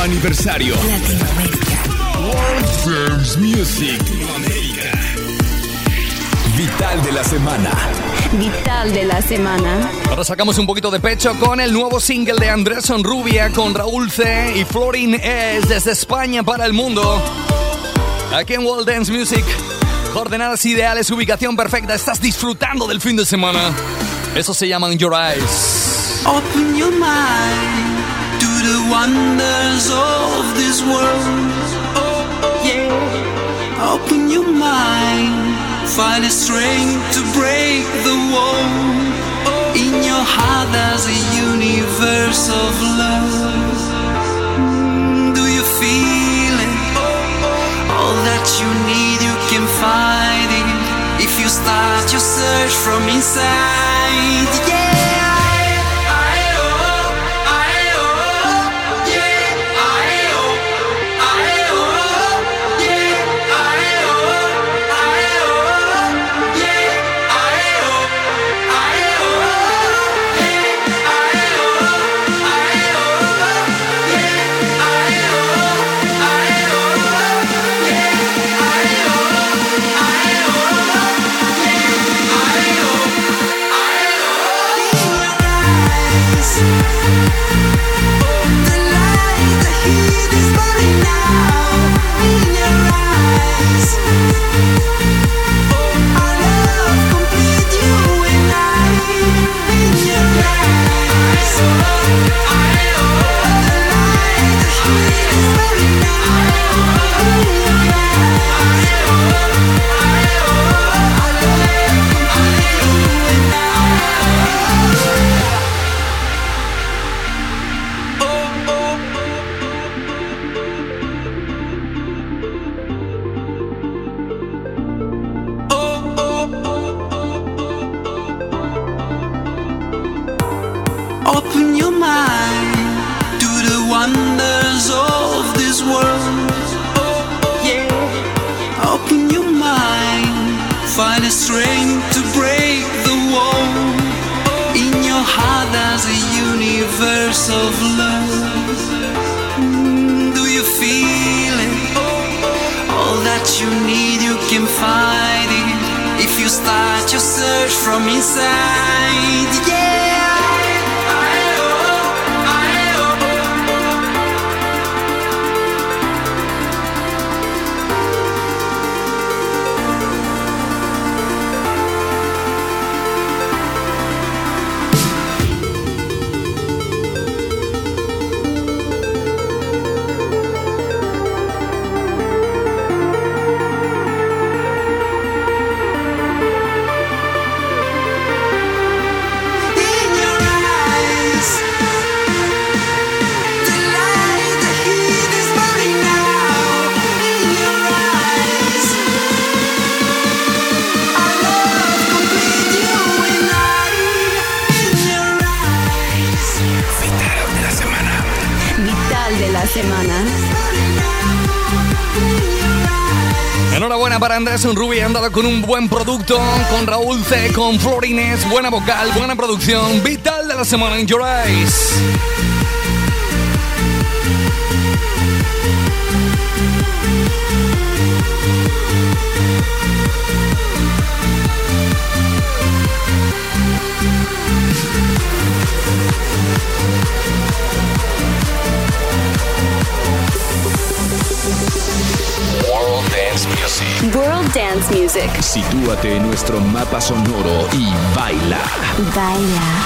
Aniversario. Latinoamérica. World Dance Music. Vital de la semana. Vital de la semana. Ahora sacamos un poquito de pecho con el nuevo single de Andrés Rubia con Raúl C y Florin S desde España para el mundo. Aquí en World Dance Music. Coordenadas ideales, ubicación perfecta. Estás disfrutando del fin de semana. Eso se llama Your Eyes. Open your mind wonders of this world. Oh, yeah. Open your mind. Find a strength to break the wall. Oh, in your heart, there's a universe of love. Do you feel it? Oh, all that you need, you can find it. If you start your search from inside, yeah. Open your mind to the wonders of this world. Oh, yeah. Open your mind. Find a strength to break the wall. In your heart, there's a universe of love. Do you feel it? All that you need, you can find it. If you start your search from inside, yeah. Enhorabuena para Andrés Unrubi, andado con un buen producto, con Raúl C, con Florines, buena vocal, buena producción, vital de la semana en Your Eyes. Music. World Dance Music. Sitúate en nuestro mapa sonoro y baila. Baila.